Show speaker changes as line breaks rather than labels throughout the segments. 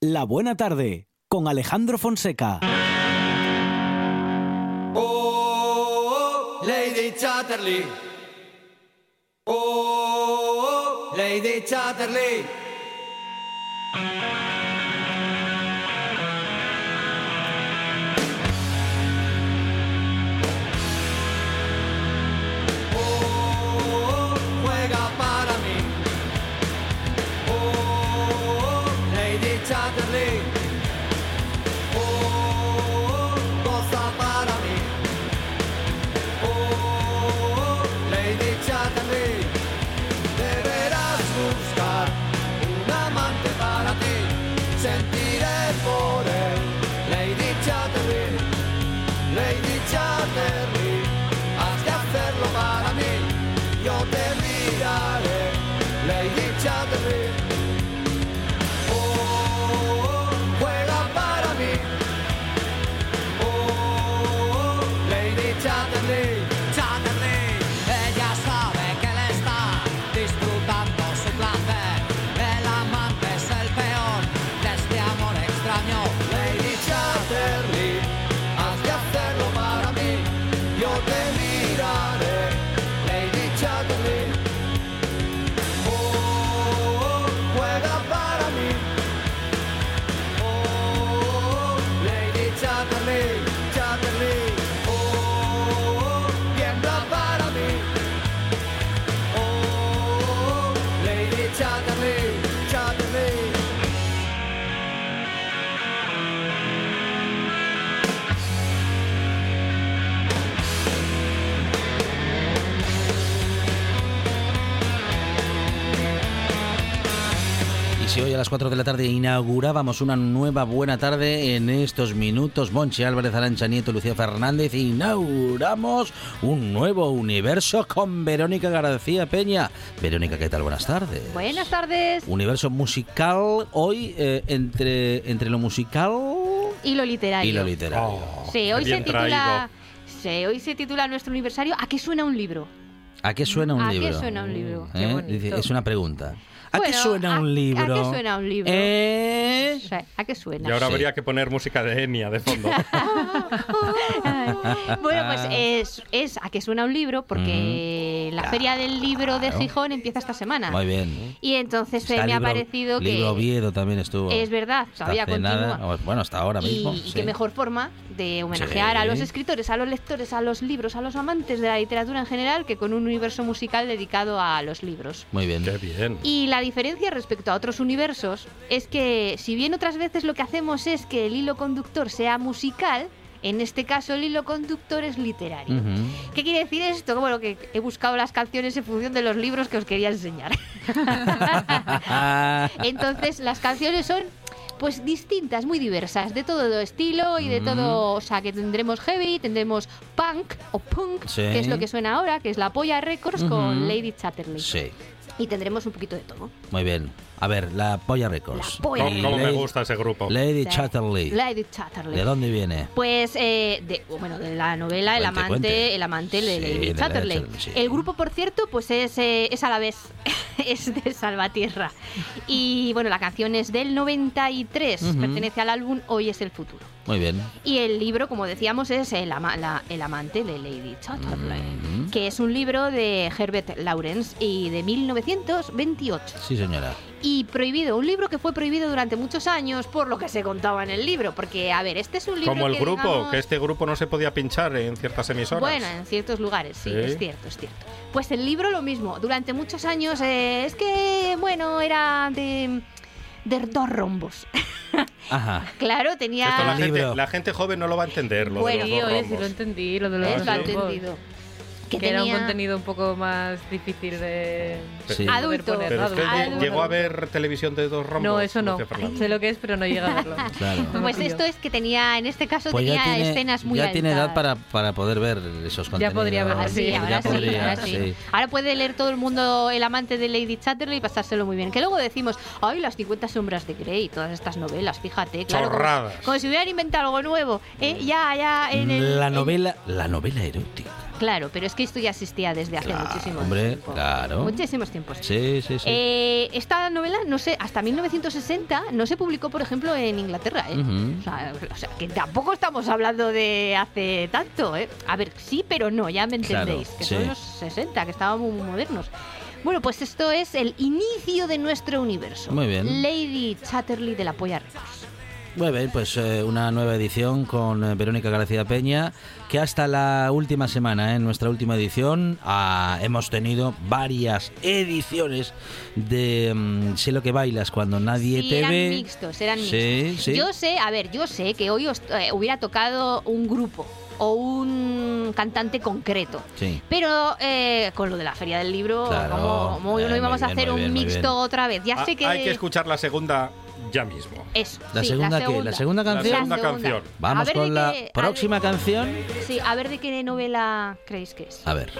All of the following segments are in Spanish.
La Buena Tarde con Alejandro Fonseca.
Oh, Lady Chatterley. Oh, Lady Chatterley. Lady Chatterley,
si hoy a las 4 de la tarde inaugurábamos una nueva buena tarde en estos minutos, Monchi Álvarez, Arancha Nieto, Lucía Fernández, inauguramos un nuevo universo con Verónica García Peña. Verónica, ¿qué tal? Buenas tardes.
Buenas tardes.
Universo musical hoy eh, entre, entre lo musical
Y lo literario.
y lo literario.
Sí, hoy
Qué
se
bien
titula.
traído.
Sí, hoy se titula nuestro aniversario. ¿A qué suena un libro?
¿A qué suena un
¿A qué
libro?
suena un libro?
¿Eh? Dice, es una pregunta. ¿A qué suena
¿a-
un libro?
¿A qué suena un libro?
¿Eh?
¿A qué suena?
Y ahora
Sí.
habría que poner música de Enya de fondo.
bueno, pues es, es a qué suena un libro porque la Feria del Libro de. Gijón empieza esta semana.
Muy bien.
Y entonces
Está
me ha parecido que
Libro Oviedo también estuvo.
es verdad, todavía continúa.
nada, bueno, hasta ahora mismo.
y
sí.
qué mejor forma de homenajear
Sí.
a los escritores, a los lectores, a los libros, a los amantes de la literatura en general que con un universo musical dedicado a los libros.
Muy bien.
Qué bien.
Y la diferencia respecto a otros universos es que si bien otras veces lo que hacemos es que el hilo conductor sea musical, en este caso el hilo conductor es literario.
Ujú.
¿Qué quiere decir esto? Bueno, que he buscado las canciones en función de los libros que os quería enseñar. Entonces, las canciones son pues distintas, muy diversas, de todo estilo y de todo, o sea, que tendremos heavy, tendremos punk o punk,
Sí.
que es lo que suena ahora, que es la Polla Records con Lady Chatterley.
Sí,
Y tendremos un poquito de todo.
muy bien. A ver, la Polla Records.
La Polla
¿Cómo, cómo me gusta ese grupo?
Lady
Sí.
Chatterley.
Lady Chatterley.
¿De dónde viene?
Pues eh, de, bueno, de la novela El
Cuente,
amante,
cuente.
el amante de
Sí,
Lady
de
Chatterley.
Chatterley, sí.
El grupo, por cierto, pues es, eh, es a la vez, es de Salvatierra. Y bueno, la canción es del 93,
Ujú.
pertenece al álbum Hoy es el futuro.
Muy bien.
Y el libro, como decíamos, es El, ama- la- el amante de Lady Chatterley,
Mm.
que es un libro de Herbert Lawrence y de 1928
Sí, señora.
Y prohibido, un libro que fue prohibido durante muchos años por lo que se contaba en el libro, porque a ver, este es un libro
Como el
que,
grupo,
digamos,
que este grupo no se podía pinchar en ciertas emisoras.
bueno, en ciertos lugares, sí,
Sí.
es cierto, es cierto. Pues el libro lo mismo, durante muchos años eh, es que, bueno, era de, de dos rombos.
Ajá.
claro,
Esto la,
tenía...
El libro.
gente, la gente joven no lo va a entender, lo
Bueno,
de los dos
oye, sí
rombos.
lo entendí, lo de los
¿Ves? Lo ha
grupos.
entendido. Que,
Que era un contenido un poco más difícil de
Sí.
poder
Adulto.
poner,
Pero
¿no?
usted
Adulto.
lle- llegó a ver televisión de dos rombos.
No, eso no. Sé lo que es, pero no llega a verlo.
Claro.
Pues esto es que tenía, en este caso
Pues
tenía
ya tiene,
escenas muy
ya tiene edad
altas.
para, para poder ver esos contenidos.
podría verlo,
Ah, sí,
Ya
ahora sí,
podría,
ahora sí.
sí.
Ahora puede leer todo el mundo El amante de Lady Chatterley y pasárselo muy bien. Que luego decimos, ay, las 50 sombras de Grey y todas estas novelas, fíjate, claro. Como,
Chorradas.
como si hubieran inventado algo nuevo. ¿eh? Ya, ya, en el...
La
en-
novela, la novela erótica.
Claro, pero es que esto ya existía desde hace
Claro,
muchísimo
hombre,
tiempo.
claro.
Muchísimos tiempos.
Sí, sí, sí.
Eh, esta novela, no sé, hasta 1960 no se publicó, por ejemplo, en Inglaterra. ¿eh? O, sea, o sea, que tampoco estamos hablando de hace tanto. ¿eh? A ver, sí, pero no, ya me entendéis.
Claro,
que
sí.
son los 60, que estábamos muy modernos. Bueno, pues esto es el inicio de nuestro universo.
Muy bien.
Lady Chatterley de la Polla Records.
Muy bien, pues eh, una nueva edición con eh, Verónica García Peña, que hasta la última semana, eh, en nuestra última edición, ah, hemos tenido varias ediciones de mm, Sé lo que bailas cuando nadie
Sí,
te
eran
ve.
mixtos, eran
Sí,
mixtos.
sí.
Yo sé, a ver, yo sé que hoy os eh, hubiera tocado un grupo o un cantante concreto.
Sí.
Pero eh, con lo de la feria del libro,
Claro.
como, como
Eh,
no íbamos a hacer un mixto
bien.
otra vez. Ya
Ah,
sé que.
Hay que escuchar la segunda ya mismo.
Eso.
La
sí,
segunda, ¿qué? ¿La segunda
La
canción?
segunda
La
canción.
A
Vamos con la
qué-
próxima
ver-
canción.
Sí, a ver de qué novela creéis que es.
A ver.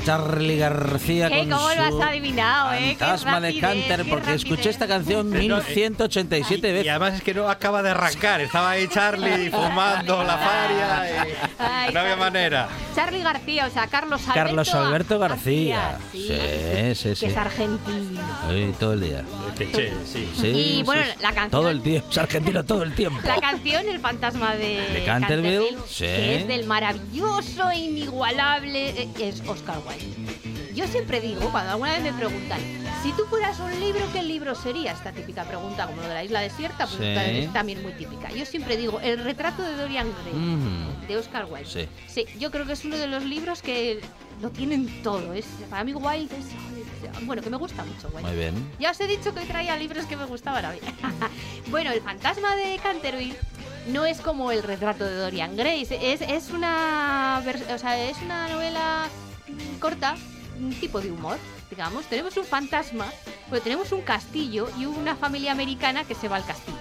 Charlie García
¿Qué?
con
¿Cómo lo
su
has adivinado, eh?
Fantasma de Canter, porque escuché esta canción
Pero, eh,
1187
Y, y
veces.
además es que no acaba de arrancar. Estaba ahí Charlie fumando la faria y
Ay,
no había
Charlie.
manera.
Charlie García, o sea, Carlos Alberto,
Carlos Alberto García.
sí,
Sí, sí, sí.
Que es argentino.
Todo el día.
Sí.
Sí,
Y,
sí,
bueno, la canción-
Todo el tiempo, es argentino todo el tiempo.
La canción El fantasma de,
De Canterville, sí.
que es del maravilloso e inigualable eh, es Oscar Wilde. Yo siempre digo, cuando alguna vez me preguntan, si tú fueras un libro, ¿qué libro sería? Esta típica pregunta, como lo de la isla desierta, pues
Sí.
es también muy típica. Yo siempre digo, El retrato de Dorian Gray,
Mm.
de Oscar Wilde.
Sí.
Sí, yo creo que es uno de los libros que lo tienen todo. Es, para mí Wilde es... Bueno, que me gusta mucho Wilde.
Muy bien.
Ya os he dicho que hoy traía libros que me gustaban a mí. bueno, el fantasma de Canterville no es como el retrato de Dorian Gray. Es, es una o sea, es una novela corta, un tipo de humor, digamos. Tenemos un fantasma, pero tenemos un castillo y una familia americana que se va al castillo.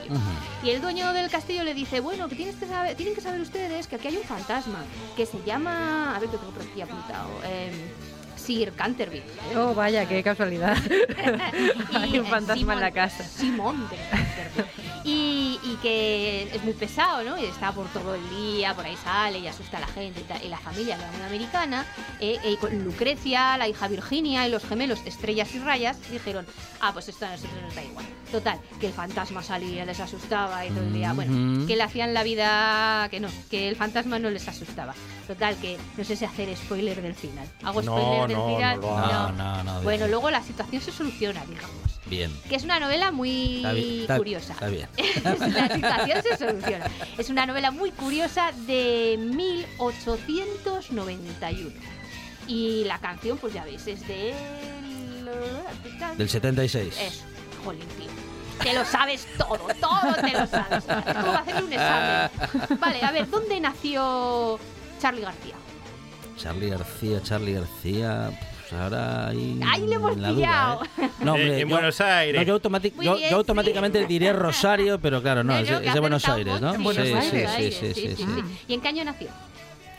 Y el dueño del castillo le dice, bueno, que, tienes que saber, tienen que saber ustedes que aquí hay un fantasma que se llama... A ver, que tengo por aquí apuntado. em, Sir Canterville.
Oh, vaya, qué casualidad. Hay un
eh,
fantasma en la casa.
Simón de Canterbury. y, y que es muy pesado, ¿no? Y está por todo el día, por ahí sale y asusta a la gente y, tal. Y la familia, la unión americana, eh, eh, con Lucrecia, la hija Virginia y los gemelos Estrellas y Rayas, dijeron, ah, pues esto a nosotros nos da igual. Total, que el fantasma salía, les asustaba y todo el día. Bueno, que le hacían la vida que no, que el fantasma no les asustaba. Total, que no sé si hacer spoiler del final. ¿Hago
No,
spoiler del
no,
final?
no hagas.
No, no, no.
Bueno, luego la situación se soluciona, digamos.
Bien.
Que es una novela muy
Está bien. está-
curiosa.
Está bien.
la situación se soluciona. Es una novela muy curiosa de 1891. Y la canción, pues ya veis, es de...
Del 76.
Eso, jolín, tío. Te lo sabes todo, todo te lo sabes. Es como hacer un examen. Vale, a ver, ¿dónde nació Charlie García?
Charlie García, Charlie García. Pues ahora ahí.
Ahí le hemos
duda,
pillado.
¿eh? No, hombre,
Eh, en
yo-
Buenos Aires.
no, yo, automátic-
Muy
yo-
bien,
yo automáticamente
sí.
diré Rosario, pero claro, no, es, de Buenos Aires, ¿no?
En Buenos
sí,
Aires.
sí,
Buenos
sí,
Aires,
sí, sí, sí.
¿Y en qué año nació?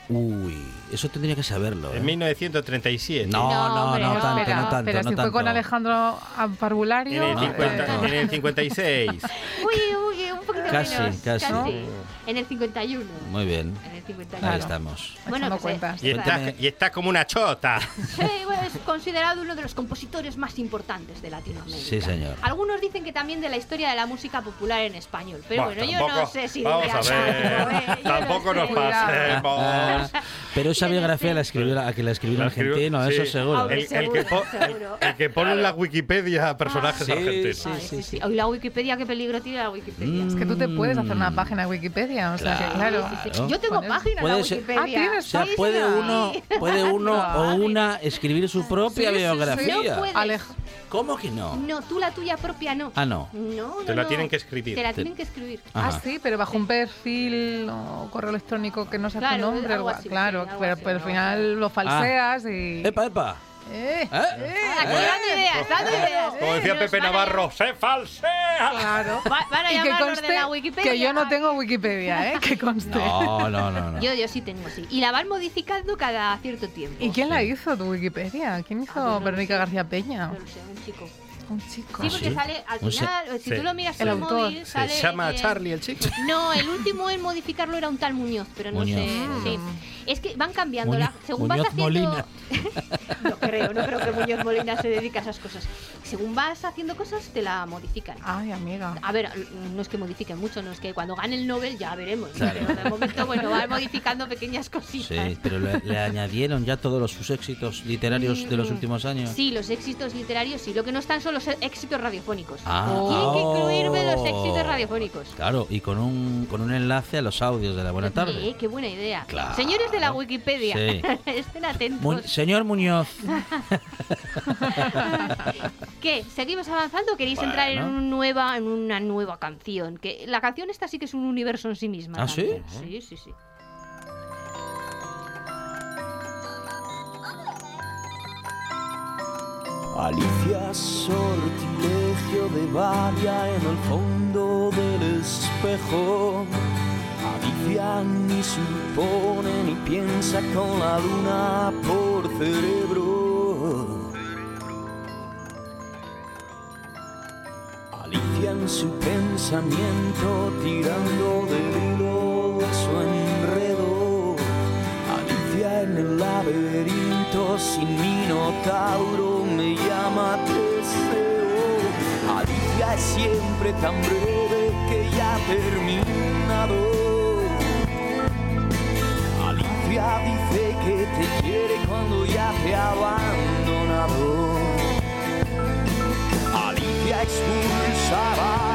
Uy, eso tendría que saberlo. ¿eh?
En 1937.
No,
No,
no,
hombre,
no,
no,
tanto, no tanto,
pero
no
si fue con
tanto.
Alejandro Parvulario.
En el,
No,
50
tanto.
en el 56.
Uy, uy, un poquito
Casi,
menos.
casi.
En el 51.
Muy bien.
En el el 50
Ahí
años.
estamos.
Bueno, pues,
cuentas.
Y está, y está como una chota.
Sí, bueno, es considerado uno de los compositores más importantes de Latinoamérica.
Sí, señor.
Algunos dicen que también de la historia de la música popular en español. Pero
Bueno,
bueno, yo no
tampoco-
sé si
Vamos a
tanto, ¿eh?
ver.
Yo no
Tampoco
sé.
nos pasemos.
Pero esa biografía la escribió la, que la escribió un argentino,
sí.
eso seguro.
El, el que po-
seguro.
el- el que pone en la Wikipedia personajes
Sí,
argentinos.
sí, sí,
sí. Hoy la Wikipedia, qué peligro tiene la Wikipedia.
Es que tú te puedes hacer una
Mm.
página de Wikipedia, o sea claro.
Sí, sí, sí.
Claro.
Yo tengo página en la
Puede ser-
Wikipedia.
Ah, ¿tienes
O sea,
Sí,
puede uno, puede uno o una escribir su propia
Sí, sí, sí.
biografía.
No
¿Cómo que no?
No, tú la tuya propia no.
Ah, no.
No, no,
Te la
no.
tienen que escribir.
Te la tienen que escribir.
Ah,
Ajá.
sí, pero bajo un perfil o correo electrónico que no sea
Claro,
tu nombre.
algo así,
claro,
sí, algo
pero,
así,
pero al
algo
final lo falseas y.
Epa, epa.
¡Eh!
¿Eh?
Aquí dando ideas, dando ideas.
Como decía
Nos
Pepe Navarro, ¡se falsea!
Claro.
Va- van a
Y que
llamar de
conste
la Wikipedia.
que yo no tengo Wikipedia, ¿eh? Que conste.
No, no, no, no.
Yo, yo sí tengo, sí. Y la van modificando cada cierto tiempo.
¿Y quién la hizo tu Wikipedia? ¿Quién
Ah,
hizo
yo no lo
Verónica
sé.
García Peña?
No lo sé, un chico.
Un chico.
Sí,
¿Ah,
porque
sí?
sale al
Un se-
final, si
Sí.
tú lo miras
El autor.
móvil,
Se
sale.
llama
eh,
Charlie el chico.
No, el último en modificarlo era un tal Muñoz, pero no
Muñoz.
sé. sí. Es que van cambiando.
Muñoz-
la- según
Muñoz
vas haciendo.
Molina.
no creo, no creo que Muñoz Molina se dedique a esas cosas. Según vas haciendo cosas, te la modifican.
Ay, amiga.
A ver, no es que modifiquen mucho, no es que cuando gane el Nobel ya veremos.
Claro.
Pero de momento, bueno, van modificando pequeñas cositas.
Sí, pero le, le añadieron ya todos los, sus éxitos literarios de los
Mm,
últimos años.
Sí, los éxitos literarios sí. Lo que no están son los éxitos radiofónicos.
Ah,
Tienen que incluirme los éxitos radiofónicos.
Claro, y con un, con un enlace a los audios de la buena tarde.
Sí, qué buena idea.
Claro.
Señores de la Wikipedia,
Sí.
estén atentos.
Mu- señor Muñoz.
¿Qué? ¿Seguimos avanzando o queréis entrar en,
Bueno.
un nueva, en una nueva canción? Que la canción esta sí que es un universo en sí misma.
¿Ah, sí?
Sí, sí, sí.
Alicia sortilegio de Valia en el fondo del espejo. Alicia ni supone ni piensa con la luna por cerebro. Alicia en su pensamiento tirando del hilo de su enredo. Alicia en el laberinto sin minotauro llama es siempre tan breve que ya ha terminado. Alicia dice que te quiere cuando ya te ha abandonado. Alicia expulsará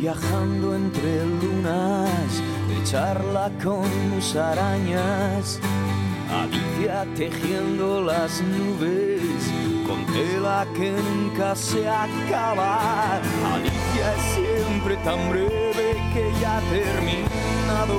viajando entre lunas, de charla con musarañas. Alicia tejiendo las nubes con tela que nunca se acaba. Alicia es siempre tan breve que ya ha terminado.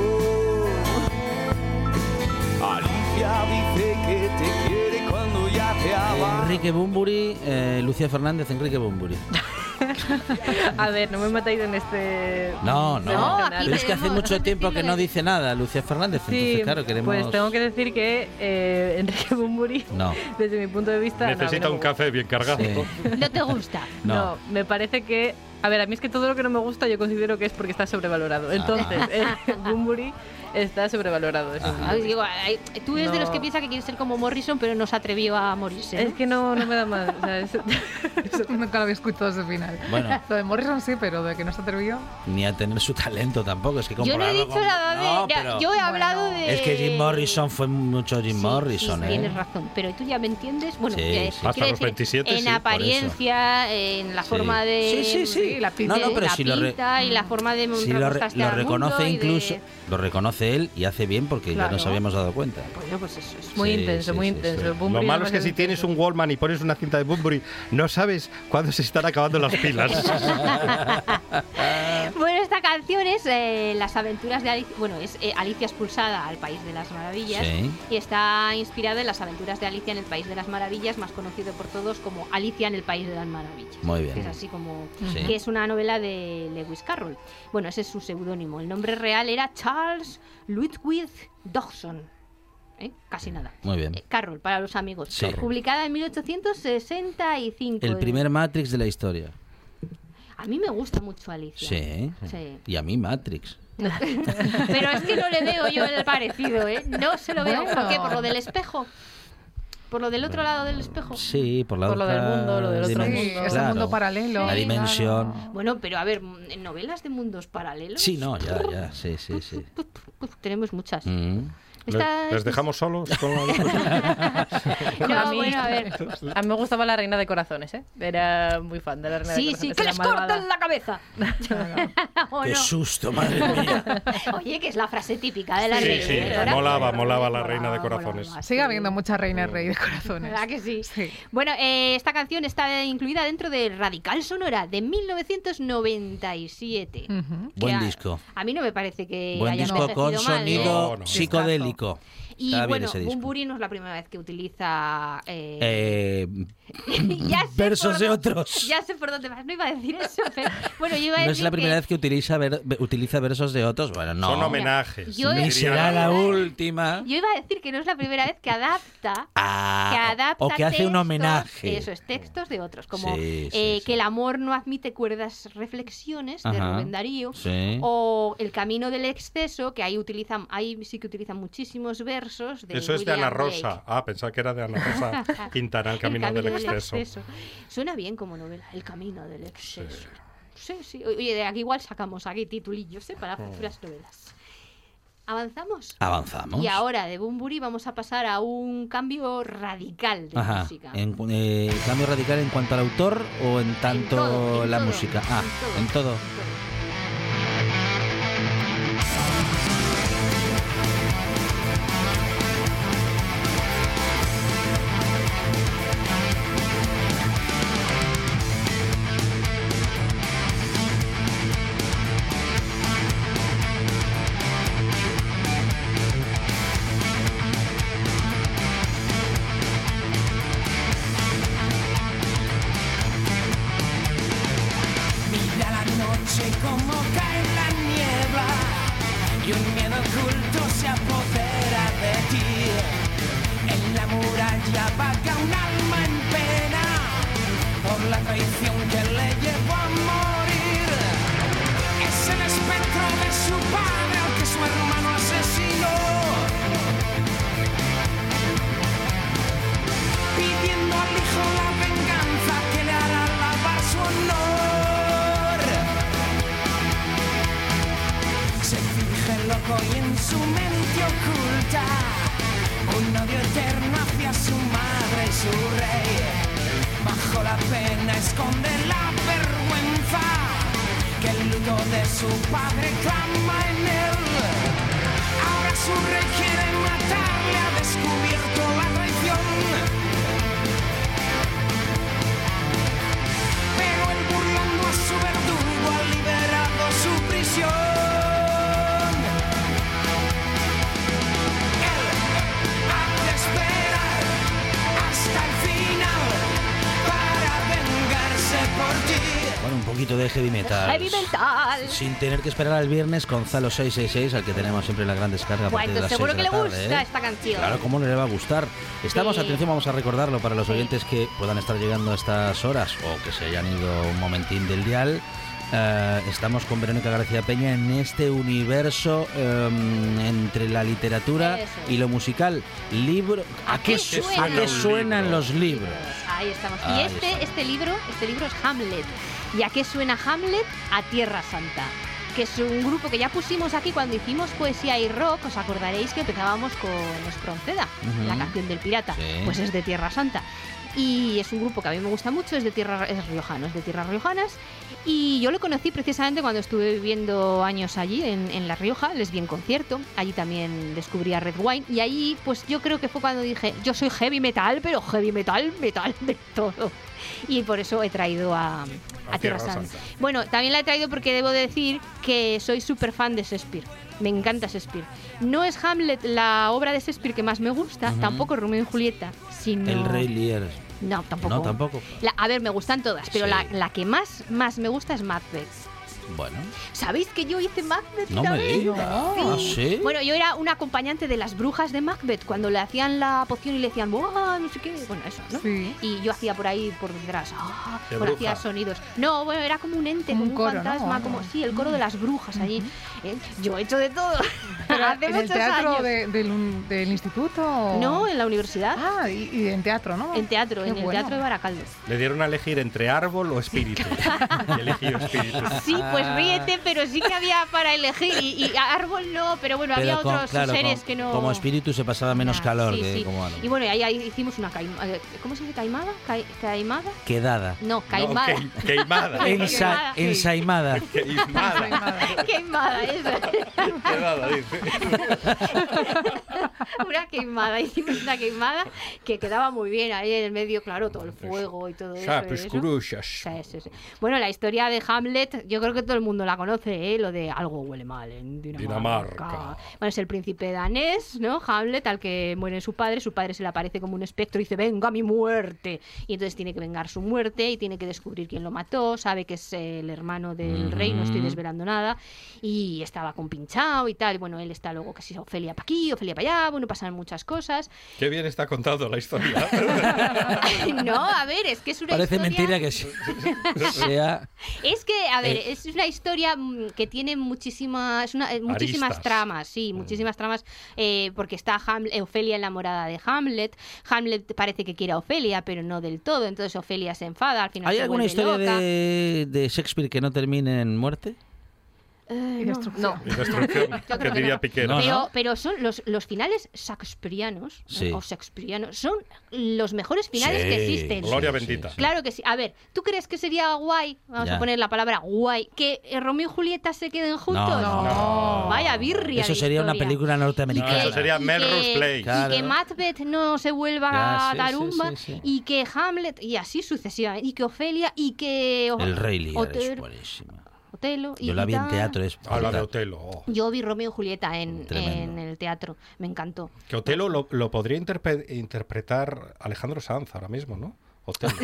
Alicia dice que te quiere cuando ya te ama.
Enrique Bumburi, eh, Lucía Fernández, Enrique Bumburi.
A ver, no me matáis en este.
No, no.
No,
Pero es que hace mucho tiempo que no dice nada Lucía Fernández.
Sí,
entonces, claro, queremos.
pues tengo que decir que eh, Enrique Bumburi,
No.
desde mi punto de vista.
Necesita
no
un café bien cargado.
Sí.
No te gusta.
No.
No. me parece que. A ver, a mí es que todo lo que no me gusta yo considero que es porque está sobrevalorado. Entonces, eh, Bumburi está sobrevalorado. es un-
Ay, digo, ay, tú eres de los
No.
que piensa que quiere ser como Morrison, pero no se atrevió a morirse. ¿no?
Es que no, no me da más. O sea, es- eso nunca lo había escuchado ese final.
Bueno.
Lo de Morrison sí, pero de que no se atrevió.
Ni a tener su talento tampoco. Es que
Yo no he
compararlo
dicho
con-
nada de.
No, pero-
yo he hablado
Bueno.
de.
Es que Jim Morrison fue mucho Jim
Sí,
Morrison,
sí,
¿eh?
Tienes razón, pero tú ya me entiendes. Bueno,
Sí,
eh,
sí.
Hasta los
decir,
27,
en
sí, eso.
apariencia, en la
Sí.
forma de.
Sí, sí, sí.
la,
No, no, pero
la
si lo re-
pinta y la forma de
Si lo, re- lo reconoce incluso, lo reconoce y hace bien porque ya
Claro.
nos habíamos dado cuenta.
Bueno, pues eso es.
Muy
Sí,
intenso,
sí,
muy
sí,
intenso.
sí.
Lo malo es que si tienes un. Wallman y pones una cinta de Bunbury, no sabes cuándo se están acabando las pilas.
Es eh, Las aventuras de Alicia. Bueno, es eh, Alicia expulsada al País de las Maravillas.
Sí.
Y está inspirada en las aventuras de Alicia en el País de las Maravillas, más conocido por todos como Alicia en el País de las Maravillas.
Muy bien.
Que es así como.
Sí.
que es una novela de Lewis Carroll. Bueno, ese es su seudónimo. El nombre real era Charles Ludwig Dawson. ¿Eh? Casi nada.
Muy bien.
Eh, Carroll, para los amigos.
Sí.
Publicada en 1865.
El primer Matrix de la historia.
A mí me gusta mucho Alicia.
Sí.
Sí.
Y a mí Matrix.
Pero es que no le veo yo el parecido, ¿eh? No se lo veo. ¿Por
Bueno.
qué? ¿Por lo del espejo? ¿Por lo del otro lado del espejo?
Sí, por la
Por lo del mundo, lo del otro
dimen-
Sí,
mundo.
ese
claro.
mundo paralelo.
La dimensión.
Bueno, pero a ver, en novelas de mundos paralelos.
Sí, no, ya, ya, sí, sí, sí.
Tenemos muchas.
Mm.
Esta-
¿Les dejamos solos con la?
No, bueno, a ver.
A mí me gustaba la reina de corazones, ¿eh? Era muy fan de la reina de
Sí,
corazones.
sí, que
era
les
malvada.
corten la cabeza. ¿O
Qué
no?
susto, madre mía.
Oye, que es la frase típica de la
Sí,
reina.
sí,
¿verdad?
molaba, molaba la reina de corazones.
molaba,
Sigue
sí.
habiendo mucha reina rey de corazones.
¿Verdad que sí?
Sí.
Bueno, eh, esta canción está incluida dentro de Radical Sonora de 1997.
Ujú.
que
Buen
a-
disco.
A mí no me parece que
Buen
haya
disco con
mal, ¿eh?
sonido
No, no.
psicodélico. 哥.
Y
Está
bueno. Bumburi no es la primera vez que utiliza... eh,
Eh,
ya sé
versos
por
de otros.
Ya sé por dónde vas, no iba a decir eso, pero... Bueno, yo iba a
no es la primera
que
vez que utiliza, ver- ve- utiliza versos de otros. Bueno, no.
Son homenajes.
Yo-
será la última.
Yo iba a decir que no es la primera vez que adapta
Ah,
que adapta
o que hace un
textos-
homenaje.
Eso es, textos de otros, como
Sí, sí,
eh,
sí.
que el amor no admite cuerdas reflexiones de
Ajá,
Rubén Darío.
sí.
O El camino del exceso, que ahí utilizan, ahí sí que utilizan muchísimos versos de
Eso es de
William
Ana
Blake.
Rosa. Ah, pensaba que era de Ana Rosa Quintana, El Camino, del, exceso.
Suena bien como novela, El camino del exceso. Sí, sí. Oye, de aquí igual sacamos aquí titulillos ¿eh? para futuras novelas. ¿Avanzamos?
Avanzamos.
Y ahora de Bumburi vamos a pasar a un cambio radical de
Ajá.
música.
En, eh, ¿Cambio radical en cuanto al autor o en tanto
todo, en
la
todo,
música? Ah,
en
en todo.
Finge loco y en su mente oculta un odio eterno hacia su madre y su rey. Bajo la pena esconde la vergüenza que el luto de su padre clama en él. Ahora su rey quiere matarle, ha descubierto la traición. Pero él burlando a su verdugo ha liberado su prisión.
Bueno, un poquito de heavy metal.
Heavy metal.
Sin tener que esperar al viernes Gonzalo 666, al que tenemos siempre la gran descarga. a partir de
Bueno,
las
seguro que le
la tarde,
gusta
¿eh?
esta canción.
Claro, ¿cómo no le va a gustar? Estamos,
Sí.
atención, vamos a recordarlo para los oyentes que puedan estar llegando a estas horas o que se hayan ido un momentín del dial. Eh, estamos con Verónica García Peña en este universo eh, entre la literatura
Eso.
y lo musical. Libro, ¿A,
¿A
qué,
qué
su-
suena
¿a qué suenan
libro?
los libros?
Ahí estamos.
Ahí
y este, este libro, este libro es Hamlet. ¿Y a qué suena Hamlet? A Tierra Santa. Que es un grupo que ya pusimos aquí cuando hicimos poesía y rock. Os acordaréis que empezábamos con Espronceda,
Ujú.
la canción del pirata.
Sí.
Pues es de Tierra Santa. y es un grupo que a mí me gusta mucho, es de tierra es riojano, es de tierras riojanas y yo lo conocí precisamente cuando estuve viviendo años allí en, en La Rioja, les vi en concierto, allí también descubrí a Red Wine y ahí pues yo creo que fue cuando dije, yo soy heavy metal, pero heavy metal, metal de todo. Y por eso he traído a, a,
A
Tierra
Tierra
Santa.
Santa.
Bueno, también la he traído porque debo decir que soy súper fan de Shakespeare. Me encanta Shakespeare. No es Hamlet la obra de Shakespeare que más me gusta, tampoco Romeo y Julieta, sino...
El Rey Lear.
No, tampoco.
No, tampoco.
La- a ver, me gustan todas, pero
Sí.
la, la que más, más me gusta es Macbeth.
Bueno,
¿Sabéis que yo hice Macbeth
no me digas. ¿Ah, sí?
Bueno, yo era una acompañante de las brujas de Macbeth cuando le hacían la poción y le decían, ¡buah! No sé qué. Bueno, eso, ¿no?
Sí.
Y yo hacía por ahí, por detrás, ¡ah!
¿Qué
Bueno,
bruja?
hacía sonidos. No, bueno, era como un ente,
Como
como
un
un, fantasma,
Algo.
como, sí, el coro de las brujas allí. ¿eh? Yo he hecho de todo.
Pero
Hace
¿En el teatro
años.
de- del, un- del instituto? o-
No, en la universidad.
Ah, y, y en teatro, ¿no?
En teatro,
Qué
en el teatro de Baracaldo.
Le dieron a elegir entre árbol o espíritu. Y espíritu.
Sí, pues ríete, pero sí que había para elegir. Y, y árbol no, pero bueno, había
con-
otros
claro,
seres
con-
que no.
como espíritu se pasaba menos
Ah,
calor
sí,
que
sí.
como árbol.
Y bueno, ahí, ahí hicimos una caimada. ¿Cómo se dice caimada? Cai- ¿Caimada?
Quedada.
No,
No,
caimada.
que- queimada.
Ensa- ensaimada.
Queimada.
queimada, eso.
Quedada, dice.
una queimada. Hicimos una queimada que quedaba muy bien ahí en el medio, claro, todo el fuego y todo eso. y
Chapes,
eso.
curuchas.
Sí, sí, sí. Bueno, la historia de Hamlet, yo creo que todo el mundo la conoce, ¿eh? lo de algo huele mal en Dinamarca.
Dinamarca.
Bueno, es el príncipe danés, ¿no? Hamlet, al que muere su padre, su padre se le aparece como un espectro y dice, venga mi muerte. Y entonces tiene que vengar su muerte y tiene que descubrir quién lo mató, sabe que es el hermano del rey, no estoy desvelando nada, y estaba compinchado y tal, y bueno, él está luego que si Ofelia para aquí, Ofelia para allá, bueno, pasan muchas cosas.
Qué bien está contando la historia.
no, a ver, es que es una
Parece
historia...
mentira que sí. sea.
Es que, a ver,
Eh.
es una historia mm, que tiene muchísimas, una- eh, muchísimas
Aristas.
tramas, sí, muchísimas tramas, eh, porque está Hamlet, eh, Ofelia enamorada de Hamlet, Hamlet parece que quiere a Ofelia, pero no del todo, entonces Ofelia se enfada, al final
¿Hay
se
alguna historia
loca.
de, de Shakespeare que no termine en muerte?
Eh,
Y
no.
destrucción.
No.
Y destrucción,
creo
que diría
no.
Piquero.
No,
Pero, pero son los, los finales shakespearianos,
Sí.
o shakespearianos, son los mejores finales que existen.
Gloria
Sí,
bendita.
sí.
Claro que sí. A ver, ¿tú crees que sería guay? Vamos
Ya.
a poner la palabra guay. Que eh, Romeo y Julieta se queden juntos.
No,
no.
Vaya birria.
Eso sería una película
No,
norteamericana.
eso sería
y
Melrose
que-
Place.
Y
Claro.
que Macbeth no se vuelva
Ya,
a
sí,
tarumba.
sí, sí, sí.
Y que Hamlet, y así sucesivamente. Y que Ofelia, y que.
El Rey Lear es
Otelo, y
Yo la vi en teatro. Es
Habla de. Otelo. oh.
Yo vi Romeo y Julieta en, en el teatro. Me encantó.
Que Otelo lo, lo podría interpretar Alejandro Sanz ahora mismo, ¿no? Otelo.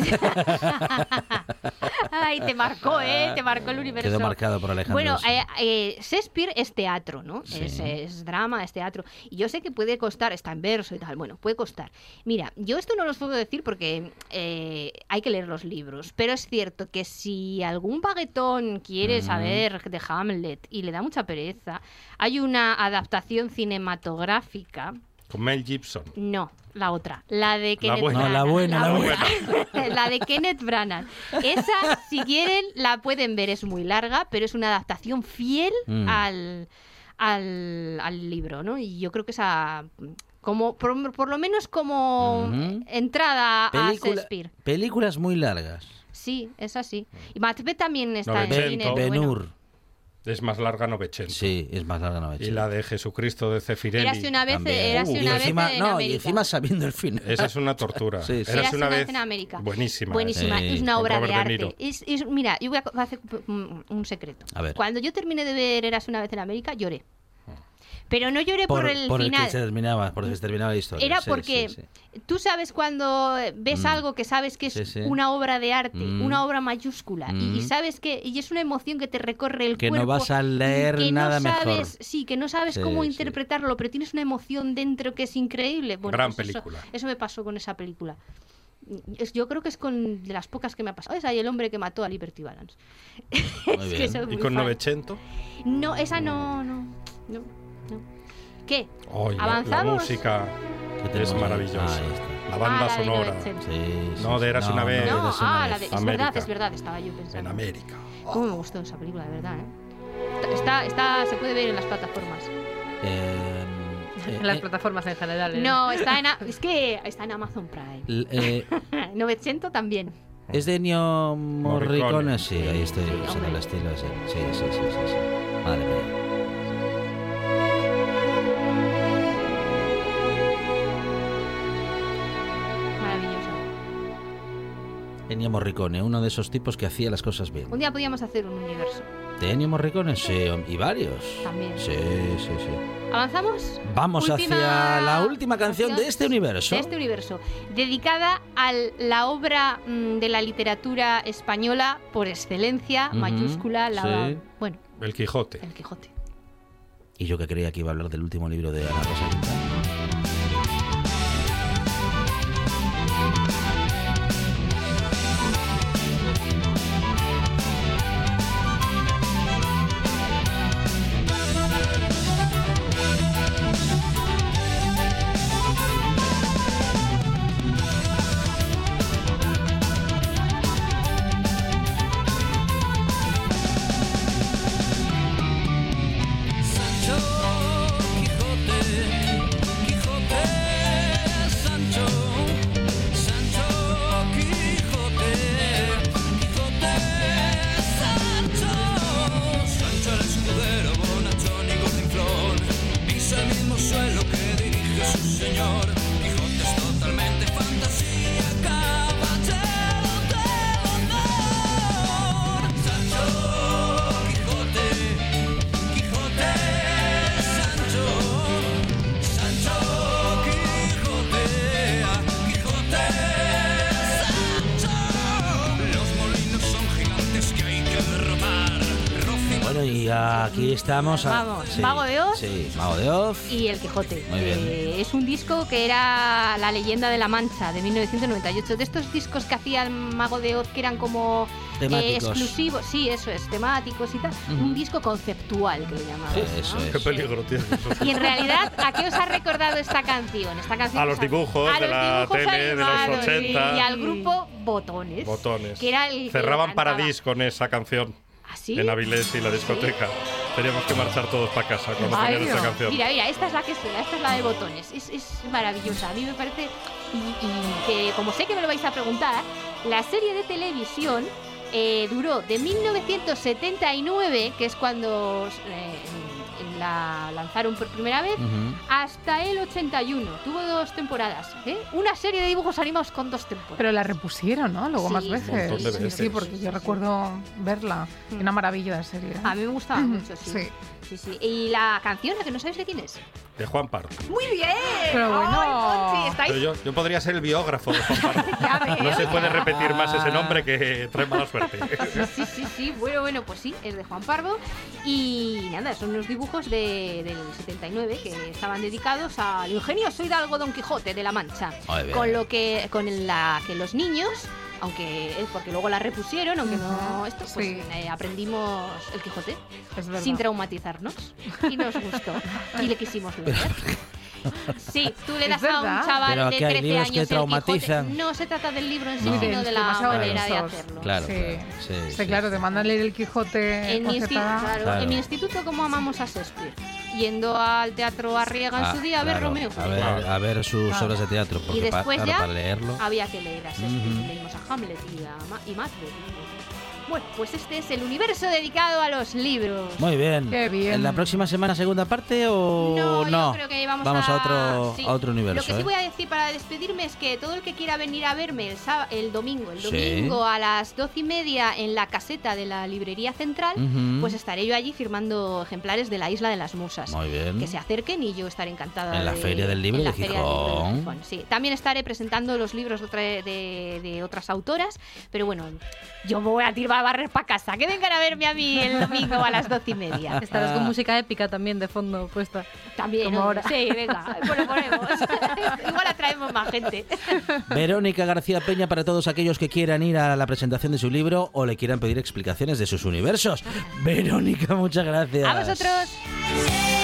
Ay, te marcó, ¿eh? Te marcó el universo.
Quedó marcado por Alejandro.
Bueno, eh, eh, Shakespeare es teatro, ¿no?
Sí.
Es, es drama, es teatro. Y yo sé que puede costar, está en verso y tal, bueno, puede costar. Mira, yo esto no lo puedo decir porque eh, hay que leer los libros, pero es cierto que si algún baguetón quiere saber de Hamlet y le da mucha pereza, hay una adaptación cinematográfica,
Con Mel Gibson.
no, la otra, la de Kenneth
buena.
No, la
Branagh,
buena, la
buena.
la de Kenneth Branagh. Esa, si quieren, la pueden ver. Es muy larga, pero es una adaptación fiel
Mm.
al, al, al libro, ¿no? Y yo creo que esa, como por, por lo menos como entrada a
Película-
Shakespeare.
películas muy largas.
Sí, es así. Y Macbeth también está en
Novecento.
cine.
Ben
bueno.
Es más larga 900.
Sí, es más larga no
Y la de Jesucristo de Cefirelli.
Érase una vez,
también.
érase
Uh,
y
una
encima,
vez en
no,
América.
y encima sabiendo el final.
Esa es una tortura.
Sí, sí.
Érase
Érase
una vez
en América.
buenísima.
Buenísima,
Sí.
es una obra de arte. Es, es- mira, yo voy a hacer un, un secreto.
A ver.
Cuando yo terminé de ver Eras una vez en América, lloré. Pero no lloré por,
por,
el
por
final.
que se terminaba, porque se terminaba la historia.
Era
Sí,
porque
sí, sí.
tú sabes cuando ves
Mm.
algo que sabes que es
Sí, sí.
una obra de arte,
Mm.
una obra mayúscula, y, y
Mm.
sabes que y es una emoción que te recorre el
Que no
cuerpo.
vas a leer
que
nada
no sabes,
mejor.
Sí, que no sabes
Sí,
cómo
sí.
interpretarlo, pero tienes una emoción dentro que es increíble. Bueno,
Gran
pues eso-
película.
Eso, me pasó con esa película. Yo creo que es con de las pocas que me ha pasado. Es ahí el hombre que mató a Liberty Balance.
Muy
Es que
Y con
fan.
900.
No, esa no, no, no, no. ¿Qué?
Ay, la, la
¿Avanzamos?
música
¿Qué
es maravillosa.
Ah.
La banda
Ah, la de
sonora.
900.
Sí, sí,
No, de
sí.
Érase una vez.
de
No, ah, la de, es
América.
verdad, es verdad, estaba yo pensando.
En América.
¿Cómo me gustó esa película, de verdad, eh? Está, está, se puede ver en las plataformas.
Eh, eh,
En las
eh,
plataformas en general. ¿eh?
No, está en, es que está en Amazon Prime.
l- eh,
Novecento también.
Es de Ennio Morricone,
Morricone.
sí, ahí estoy
Sí,
usando
hombre.
el estilo, sí, sí, sí, sí, sí, sí. Madre mía. Ennio Morricone, uno de esos tipos que hacía las cosas bien.
Un día podíamos hacer un universo.
¿De Ennio Morricone? Sí, y varios.
También.
Sí, sí, sí.
¿Avanzamos?
Vamos
Última
hacia la última canción de este universo.
De este universo. Dedicada a la obra mm, de la literatura española por excelencia, mayúscula, la.
sí.
Bueno,
El Quijote.
el Quijote.
Y yo que creía que iba a hablar del último libro de Ana Rosa y aquí estamos. a-
Vamos, Mago de Oz.
Sí, Mago de Oz.
Y El Quijote.
Muy bien.
Eh, es un disco que era La leyenda de la Mancha de 1998. De estos discos que hacía el Mago de Oz que eran como eh, exclusivos, sí, eso es, temáticos y tal. Un disco conceptual que le llamaban.
Sí,
¿no?
eso es.
Qué peligro tiene eso.
Y en realidad, ¿a qué os ha recordado esta canción? Esta canción
A los dibujos
a
de
los
la
dibujos
tele de los
animados, sí,
80.
Y al grupo Botones.
Botones.
Que era el que
Cerraban
cantaba.
Paradis con esa canción
¿Ah, sí?
en Avilés y la discoteca. Teníamos que marchar todos para casa cuando
Ay,
esta canción.
Mira, mira, esta es la que suena, esta es la de botones. Es, es maravillosa. A mí me parece. Y, y que, como sé que me lo vais a preguntar, la serie de televisión eh, duró de 1979, que es cuando eh, la lanzaron por primera vez,
Ujú.
hasta el 81. Tuvo dos temporadas. ¿eh? Una serie de dibujos animados con dos temporadas.
Pero la repusieron, ¿no? Luego
Sí,
más veces. Sí,
veces.
sí, porque yo recuerdo verla.
Mm.
Una maravilla de serie. ¿eh?
A mí me gustaba mucho, sí.
Sí.
Sí. Y la canción, la que no sabes de quién es.
De Juan Pardo.
Muy bien.
Pero bueno.
Ay, Monchi, estáis
Pero yo, yo podría ser el biógrafo de Juan Pardo.
Ya.
No se puede repetir más ese nombre que trae mala suerte.
Sí, sí, sí. Bueno, bueno, pues sí, es de Juan Pardo. Y nada, son unos dibujos de- del 79 que estaban dedicados al ingenioso Hidalgo Don Quijote de la Mancha. Con lo que, con la que los niños, aunque eh, porque luego la repusieron, aunque no esto, pues
Sí.
eh, aprendimos el Quijote
Es
sin traumatizarnos. Y nos gustó. Y le quisimos leer. Sí, tú le
Es
das a un chaval
Pero
de
aquí hay
13
libros
años
que
el Quijote.
traumatizan.
No se trata del libro en sí,
No.
sino de la manera de
densos.
hacerlo.
Claro,
Sí.
claro. Sí,
Sí,
sí.
claro, te mandan leer el Quijote
En mi, claro,
Claro.
en mi instituto, como amamos a Shakespeare? Yendo al teatro Arriega en
Ah,
su día a ver
claro,
Romeo.
A ver, a ver sus
Claro.
obras de teatro. Porque
y
pa-
después
claro,
ya
para leerlo.
había que leer a Shakespeare.
Ujú.
Leímos a Hamlet y a, Ma- y Macbeth. Bueno, pues este es el universo dedicado a los libros.
Muy bien.
Qué bien.
¿En la próxima semana segunda parte o
No,
no?
yo creo que vamos,
Vamos a otro,
sí.
a otro universo.
Lo que sí
¿eh?
voy a decir para despedirme es que todo el que quiera venir a verme el, sába- el domingo, el
Sí.
domingo a las doce y media en la caseta de la librería central,
Ujú.
pues estaré yo allí firmando ejemplares de la Isla de las Musas.
Muy bien.
Que se acerquen y yo estaré encantada.
En la
de-
Feria del Libro de
del Libro de
Gijón.
Gijón, sí. También estaré presentando los libros de, de- de otras autoras, pero bueno, yo voy a tirar a barrer para casa. Que vengan a verme a mí el domingo a las doce y media.
Estarás con música épica también de fondo puesta.
También,
Como ahora.
sí, venga, pues ponemos. Igual atraemos más gente.
Verónica García Peña para todos aquellos que quieran ir a la presentación de su libro o le quieran pedir explicaciones de sus universos. Verónica, muchas gracias.
A vosotros.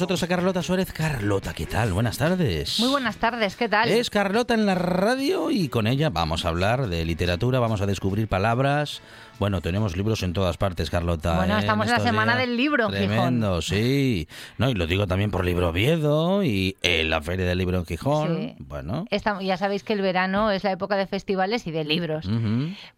Nosotros a Carlota Suárez. Carlota, ¿qué tal? Buenas tardes.
Muy buenas tardes, ¿qué tal?
Es Carlota en la radio y con ella vamos a hablar de literatura, vamos a descubrir palabras. Bueno, tenemos libros en todas partes, Carlota.
Bueno,
¿eh?
estamos en la semana
días.
del libro, Gijón.
Tremendo, sí. No, y lo digo también por Libro Oviedo y en la Feria del Libro en Gijón.
Sí.
Bueno.
Ya sabéis que el verano es la época de festivales y de libros.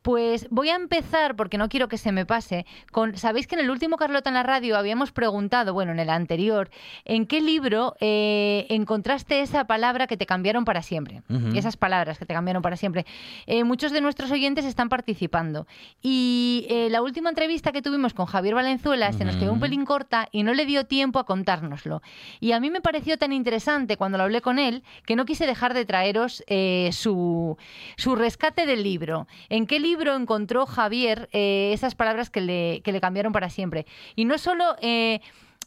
Pues voy a empezar, porque no quiero que se me pase, con, sabéis que en el último Carlota en la radio habíamos preguntado, bueno, en el anterior, ¿en qué libro eh, encontraste esa palabra que te cambiaron para siempre? Esas palabras que te cambiaron para siempre. Eh, muchos de nuestros oyentes están participando. Y eh, la última entrevista que tuvimos con Javier Valenzuela se nos quedó un pelín corta y no le dio tiempo a contárnoslo. Y a mí me pareció tan interesante cuando lo hablé con él que no quise dejar de traeros eh, su, su rescate del libro. ¿En qué libro encontró Javier eh, esas palabras que le, que le cambiaron para siempre? Y no solo...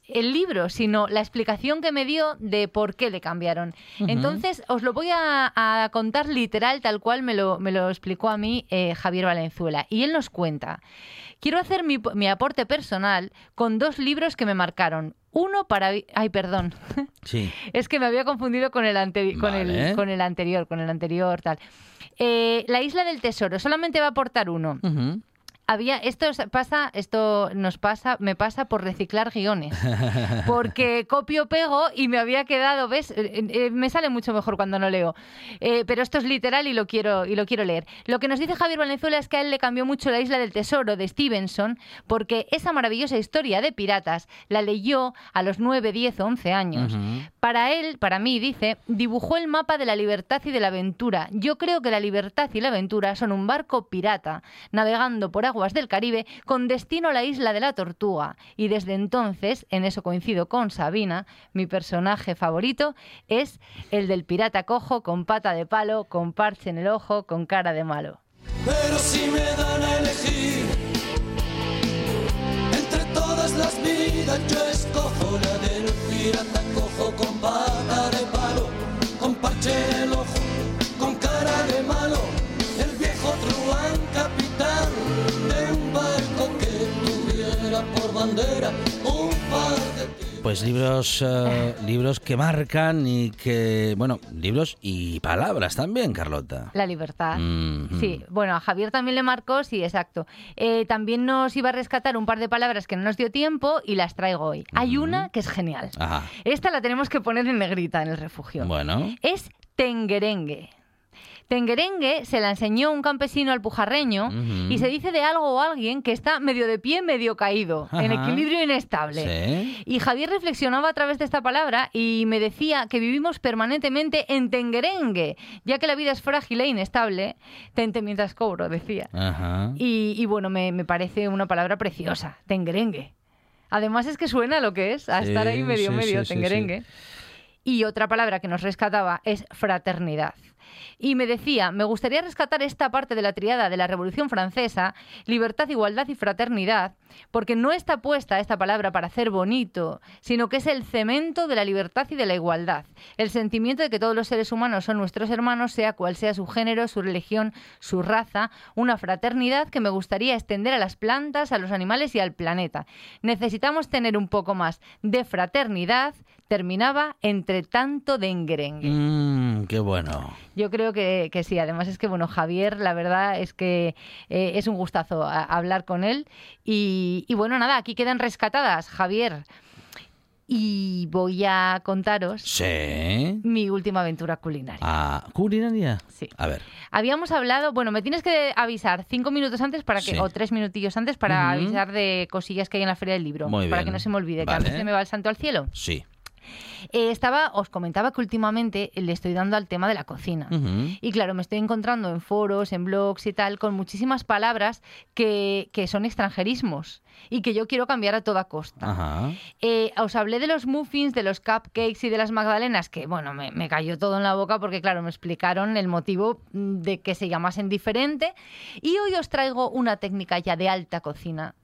el libro, sino la explicación que me dio de por qué le cambiaron. Entonces, os lo voy a, a contar literal, tal cual me lo, me lo explicó a mí eh, Javier Valenzuela. Y él nos cuenta. Quiero hacer mi, mi aporte personal con dos libros que me marcaron. Uno para... Ay, perdón.
Sí.
Es que me había confundido con el, anteri- con
Vale.
el, con el anterior, con el anterior, tal. Eh, la isla del tesoro, solamente va a aportar uno. Había, esto pasa, esto nos pasa, me pasa por reciclar guiones. Porque copio, pego y me había quedado, ¿ves? Eh, eh, me sale mucho mejor cuando no leo. Eh, pero esto es literal y lo quiero y lo quiero leer. Lo que nos dice Javier Valenzuela es que a él le cambió mucho la isla del tesoro de Stevenson porque esa maravillosa historia de piratas la leyó a los 9, 10 o 11 años. Para él, para mí, dice, dibujó el mapa de la libertad y de la aventura. Yo creo que la libertad y la aventura son un barco pirata, navegando por aguas del Caribe con destino a la isla de la Tortuga. Y desde entonces, en eso coincido con Sabina, mi personaje favorito es el del pirata cojo con pata de palo, con parche en el ojo, con cara de malo.
Pero si me dan a elegir entre todas las vidas, yo escojo la del pirata cojo con pata de palo, con parche en el ojo, con cara de malo, bandera un par de
Pues libros, eh, libros que marcan y que, bueno, libros y palabras también, Carlota.
La libertad.
Mhm.
Sí, bueno, a Javier también le marcó, sí, exacto. Eh, también nos iba a rescatar un par de palabras que no nos dio tiempo y las traigo hoy. Hay una que es genial.
Ajá.
Esta la tenemos que poner en negrita en el refugio.
Bueno.
Es tenguerengue. Tenguerengue se la enseñó un campesino al pujarreño y se dice de algo o alguien que está medio de pie, medio caído, en equilibrio inestable.
Sí.
Y Javier reflexionaba a través de esta palabra y me decía que vivimos permanentemente en tenguerengue, ya que la vida es frágil e inestable. Tente mientras cobro, decía.
Ajá.
Y, y bueno, me, me parece una palabra preciosa, tenguerengue. Además es que suena lo que es, a
Sí,
estar ahí medio,
sí,
medio, tenguerengue. Y otra palabra que nos rescataba es fraternidad. Y me decía, me gustaría rescatar esta parte de la triada de la Revolución Francesa, libertad, igualdad y fraternidad, porque no está puesta esta palabra para hacer bonito, sino que es el cemento de la libertad y de la igualdad, el sentimiento de que todos los seres humanos son nuestros hermanos, sea cual sea su género, su religión, su raza, una fraternidad que me gustaría extender a las plantas, a los animales y al planeta. Necesitamos tener un poco más de fraternidad, terminaba entre tanto denguerengue.
Mmm, qué bueno.
Yo creo que, que sí. Además es que, bueno, Javier, la verdad es que eh, es un gustazo a- hablar con él. Y, y bueno, nada, aquí quedan rescatadas, Javier. Y voy a contaros
Sí.
mi última aventura culinaria.
Ah, ¿culinaria?
Sí.
A ver.
Habíamos hablado, bueno, me tienes que avisar cinco minutos antes para que,
Sí.
o tres minutillos antes para avisar de cosillas que hay en la feria del libro.
Muy
para
bien.
que no se me olvide,
Vale.
que a mí se me va el santo al cielo.
Sí.
Eh, estaba, os comentaba que últimamente le estoy dando al tema de la cocina. Y claro, me estoy encontrando en foros, en blogs y tal, con muchísimas palabras que, que son extranjerismos y que yo quiero cambiar a toda costa.
Ajá.
Eh, os hablé de los muffins, de los cupcakes y de las magdalenas, que bueno, me, me cayó todo en la boca porque claro, me explicaron el motivo mm, de que se llamasen diferente. Y hoy os traigo una técnica ya de alta cocina.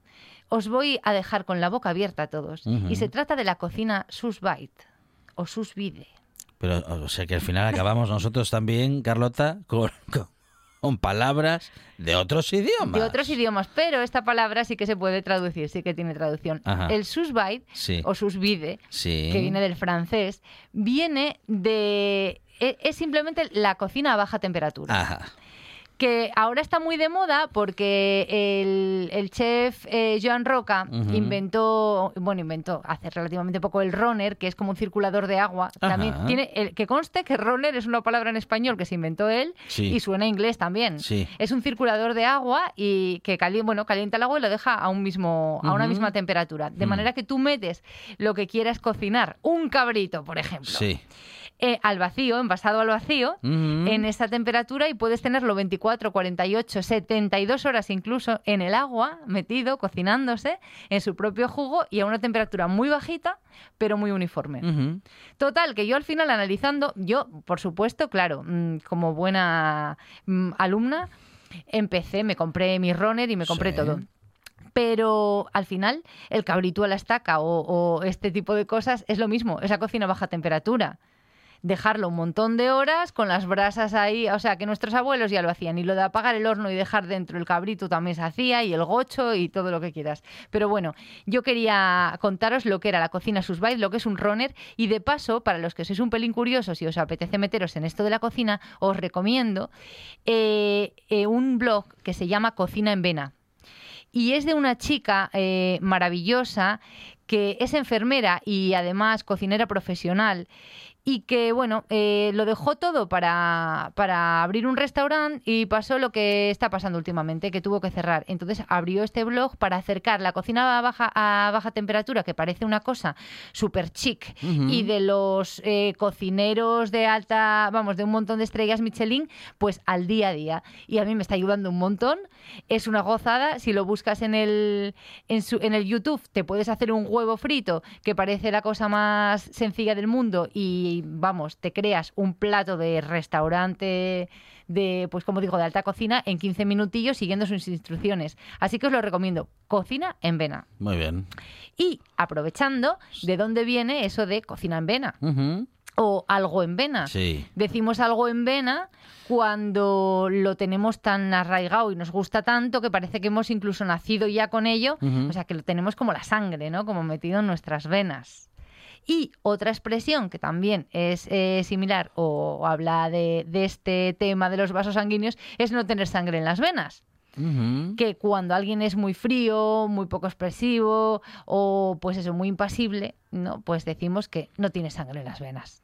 Os voy a dejar con la boca abierta a todos. Y se trata de la cocina vide o sous vide.
Pero, o sea, que al final acabamos nosotros también, Carlota, con, con, con palabras de otros idiomas.
De otros idiomas, pero esta palabra sí que se puede traducir, sí que tiene traducción.
Ajá.
El sous vide
Sí.
o sous vide,
Sí.
que viene del francés, viene de... e- Es simplemente la cocina a baja temperatura.
Ajá.
Que ahora está muy de moda porque el, el chef eh, Joan Roca inventó, bueno, inventó hace relativamente poco el runner, que es como un circulador de agua. También tiene, el, que conste que runner es una palabra en español que se inventó él
Sí.
y suena inglés también.
Sí.
Es un circulador de agua y que calienta, bueno, calienta el agua y lo deja a un mismo, a una misma temperatura. De
Mm.
manera que tú metes lo que quieras cocinar, un cabrito, por ejemplo,
Sí.
Eh, al vacío, envasado al vacío, en esa temperatura y puedes tenerlo 24, 48, 72 horas incluso en el agua, metido, cocinándose, en su propio jugo y a una temperatura muy bajita, pero muy uniforme. Total, que yo al final analizando, yo, por supuesto, claro, mm, como buena mm, alumna, empecé, me compré mi runner y me compré
Sí.
todo. Pero al final, el cabrito a la estaca o, o este tipo de cosas es lo mismo, esa cocina a baja temperatura. Dejarlo un montón de horas con las brasas ahí, o sea que nuestros abuelos ya lo hacían, y lo de apagar el horno y dejar dentro el cabrito también se hacía, y el gocho y todo lo que quieras. Pero bueno, yo quería contaros lo que era la cocina sus lo que es un runner, y de paso, para los que sois un pelín curiosos y os apetece meteros en esto de la cocina, os recomiendo eh, eh, un blog que se llama Cocina en Vena y es de una chica eh, maravillosa que es enfermera y además cocinera profesional y que, bueno, eh, lo dejó todo para, para abrir un restaurante y pasó lo que está pasando últimamente, que tuvo que cerrar. Entonces abrió este blog para acercar la cocina a baja, a baja temperatura, que parece una cosa súper chic, y de los eh, cocineros de alta, vamos, de un montón de estrellas Michelin, pues al día a día. Y a mí me está ayudando un montón. Es una gozada. Si lo buscas en el, en, su, en el YouTube, te puedes hacer un huevo frito, que parece la cosa más sencilla del mundo, y vamos, te creas un plato de restaurante de, pues como digo, de alta cocina en 15 minutillos siguiendo sus instrucciones. Así que os lo recomiendo. Cocina en vena.
Muy bien.
Y aprovechando, ¿de dónde viene eso de cocina en vena? O algo en vena.
Sí.
Decimos algo en vena cuando lo tenemos tan arraigado y nos gusta tanto que parece que hemos incluso nacido ya con ello, o sea que lo tenemos como la sangre, ¿no? Como metido en nuestras venas. Y otra expresión que también es eh, similar o habla de, de este tema de los vasos sanguíneos es no tener sangre en las venas. Que cuando alguien es muy frío, muy poco expresivo o pues eso, muy impasible, no, pues decimos que no tiene sangre en las venas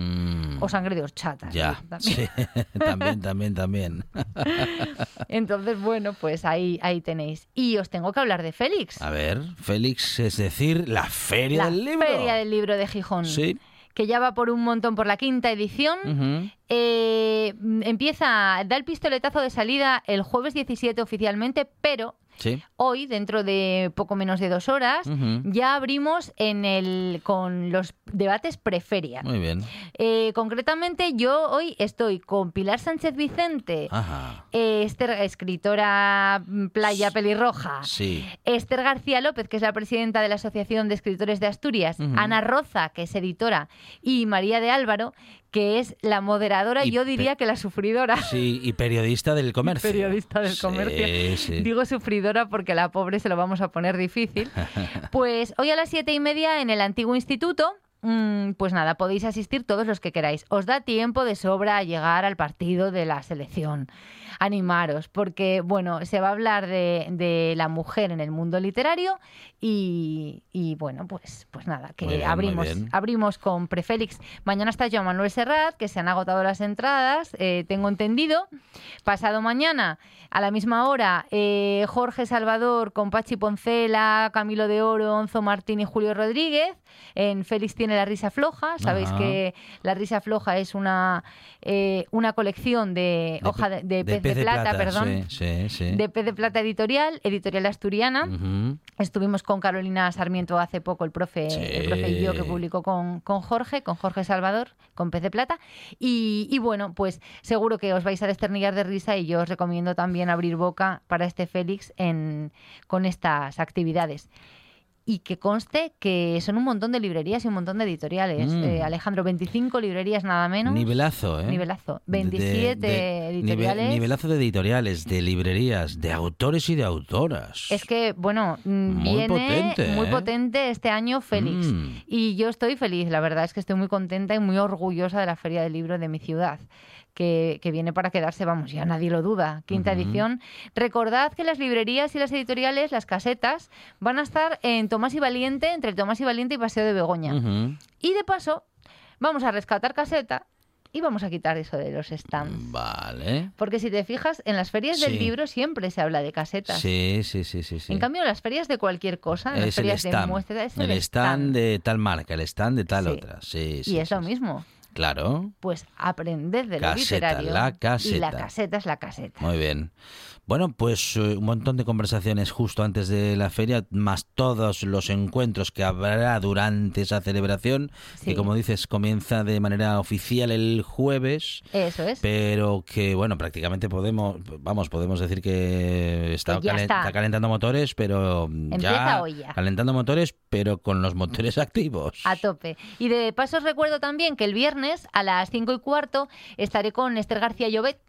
Mm.
o sangre de horchata.
Ya,
También.
sí. también, también, también.
Entonces, bueno, pues ahí, ahí tenéis. Y os tengo que hablar de Félix,
A ver, Félix, es decir, la Feria
la
del Libro.
Feria del Libro de Gijón,
Sí.
que ya va por un montón por la quinta edición. Eh, empieza, da el pistoletazo de salida el jueves 17 oficialmente, pero
Sí.
Hoy, dentro de poco menos de dos horas, ya abrimos en el, con los debates preferia.
Muy bien.
Eh, concretamente, yo hoy estoy con Pilar Sánchez Vicente,
Ajá.
eh, Esther, escritora mm, Playa Pelirroja,
Sí.
Esther García López, que es la presidenta de la Asociación de Escritores de Asturias. Ana Roza, que es editora, y María de Álvaro, que es la moderadora,
Y
yo diría que la sufridora.
Sí, y periodista del comercio.
Periodista del
Sí,
comercio.
sí.
Digo sufridora porque la pobre se lo vamos a poner difícil. Pues hoy a las siete y media en el antiguo instituto. mm, Pues nada, podéis asistir todos los que queráis. Os da tiempo de sobra a llegar al partido de la selección. Animaros, porque bueno, se va a hablar de, de la mujer en el mundo literario y, y, bueno, pues, pues nada, que
bien,
abrimos, abrimos con Prefélix. Mañana está Joan Manuel Serrat, que se han agotado las entradas, eh, tengo entendido. Pasado mañana, a la misma hora, eh, Jorge Salvador con Pachi Poncela, Camilo de Oro, Onzo Martín y Julio Rodríguez. En Félix tiene la risa floja. Sabéis
Ajá.
que la risa floja es una, eh, una colección de, hoja de, de pez de, plata, perdón.
Sí, sí, sí.
De Pez de Plata Editorial, editorial asturiana. Estuvimos con Carolina Sarmiento hace poco, el profe, el profe y yo, que publicó con, con Jorge, con Jorge Salvador, con Pez de Plata. Y, y bueno, pues seguro que os vais a desternillar de risa y yo os recomiendo también abrir boca para este Félix en, con estas actividades. Y que conste que son un montón de librerías y un montón de editoriales.
Mm.
Eh, Alejandro, 25 librerías nada menos.
Nivelazo, ¿eh?
Nivelazo.
De-
27
de- nive-
editoriales.
nivelazo de editoriales, de librerías, de autores y de autoras.
Es que, bueno, mm,
Muy
viene
potente,
muy
¿eh?
potente este año Félix.
Mm.
Y yo estoy feliz, la verdad es que estoy muy contenta y muy orgullosa de la Feria del Libro de mi ciudad. Que, que viene para quedarse, vamos, ya nadie lo duda. Quinta edición. Recordad que las librerías y las editoriales, las casetas, van a estar en Tomás y Valiente, entre Tomás y Valiente y Paseo de Begoña. Y de paso, vamos a rescatar caseta y vamos a quitar eso de los stands.
Vale.
Porque si te fijas, en las ferias del libro siempre se habla de casetas.
Sí, sí, sí, sí. sí.
En cambio, las ferias de cualquier cosa, en las
es el
ferias de
stand.
muestra, es
el stand de tal marca, el stand de tal
Sí.
otra. Sí,
Y
sí,
es
sí,
lo mismo.
Claro.
Pues aprended de lo
Caseta,
literario.
la
Y la
caseta.
caseta es la caseta.
Muy bien. Bueno, pues eh, un montón de conversaciones justo antes de la feria, más todos los encuentros que habrá durante esa celebración,
Sí.
que como dices comienza de manera oficial el jueves,
Eso es.
pero que bueno, prácticamente podemos, vamos, podemos decir que está, calen-
está.
calentando motores, pero
Empieza
ya
hoy ya.
calentando motores, pero con los motores activos.
A tope. Y de paso os recuerdo también que el viernes a las 5 y cuarto estaré con Esther García Llobet,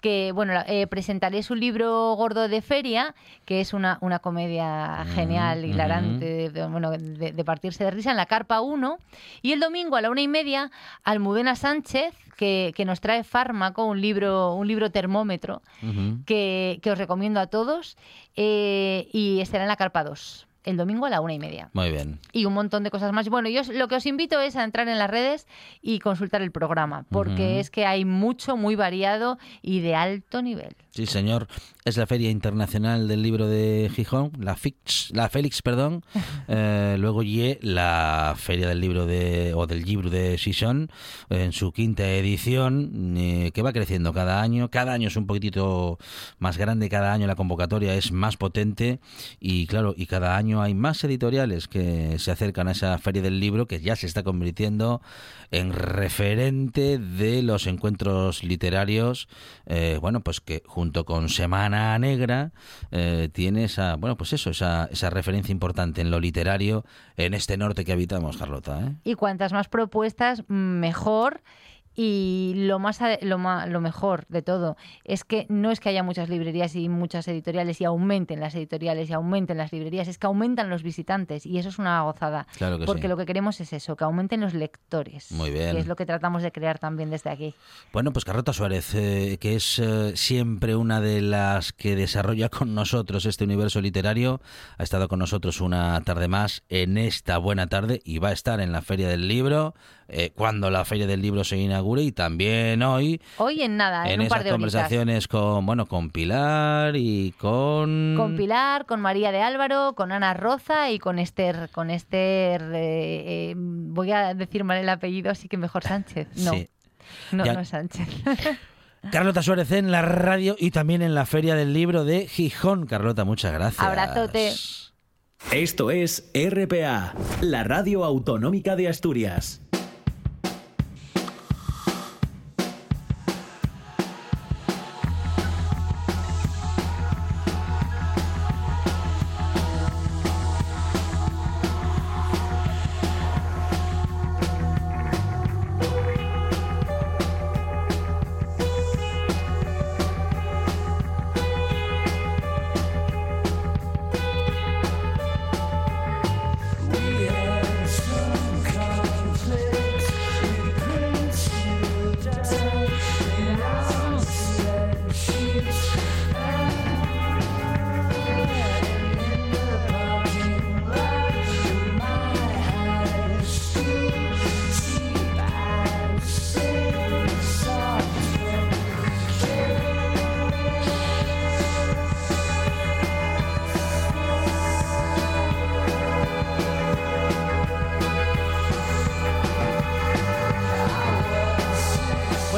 que bueno, eh, presentaré su libro Gordo de Feria, que es una, una comedia genial,
ujú.
hilarante, de, de- bueno, de, de partirse de risa en la Carpa 1. Y el domingo a la una y media, Almudena Sánchez, que, que nos trae Fármaco, un libro, un libro termómetro, que, que os recomiendo a todos, eh, y estará en la Carpa 2. El domingo a la una y media
Muy bien.
y un montón de cosas más. Bueno, yo os- lo que os invito es a entrar en las redes y consultar el programa, porque es que hay mucho, muy variado y de alto nivel.
Sí, señor. Es la Feria Internacional del Libro de Gijón, la FIX, la Félix, perdón. Eh, luego ye la Feria del Libro de o del Libro de Gijón en su quinta edición, eh, que va creciendo cada año. Cada año es un poquitito más grande, cada año la convocatoria es más potente y claro, y cada año hay más editoriales que se acercan a esa Feria del Libro que ya se está convirtiendo en referente de los encuentros literarios, eh, bueno, pues que junto con Semana Negra eh, tiene esa, bueno, pues eso, esa, esa referencia importante en lo literario en este norte que habitamos, Carlota. ¿eh?
Y cuantas más propuestas, mejor. Y lo más lo, ma- lo mejor de todo es que no es que haya muchas librerías y muchas editoriales y aumenten las editoriales y aumenten las librerías, es que aumentan los visitantes y eso es una gozada.
Claro que
porque
sí.
lo que queremos es eso, que aumenten los lectores.
Muy bien.
Que es lo que tratamos de crear también desde aquí.
Bueno, pues Carlota Suárez, eh, que es eh, siempre una de las que desarrolla con nosotros este universo literario, ha estado con nosotros una tarde más en esta buena tarde y va a estar en la Feria del Libro eh, cuando la Feria del Libro se y también hoy
Hoy en nada, en,
en
un
esas
par de horitas.
conversaciones con bueno con Pilar y con
Con Pilar, con María de Álvaro, con Ana Roza y con Esther. Con Esther, eh, eh, voy a decir mal el apellido, así que mejor Sánchez. No,
Sí.
no,
Ya-
no es Sánchez.
Carlota Suárez en la radio y también en la Feria del Libro de Gijón. Carlota, muchas gracias.
Abrazote.
Esto es RPA, la radio autonómica de Asturias.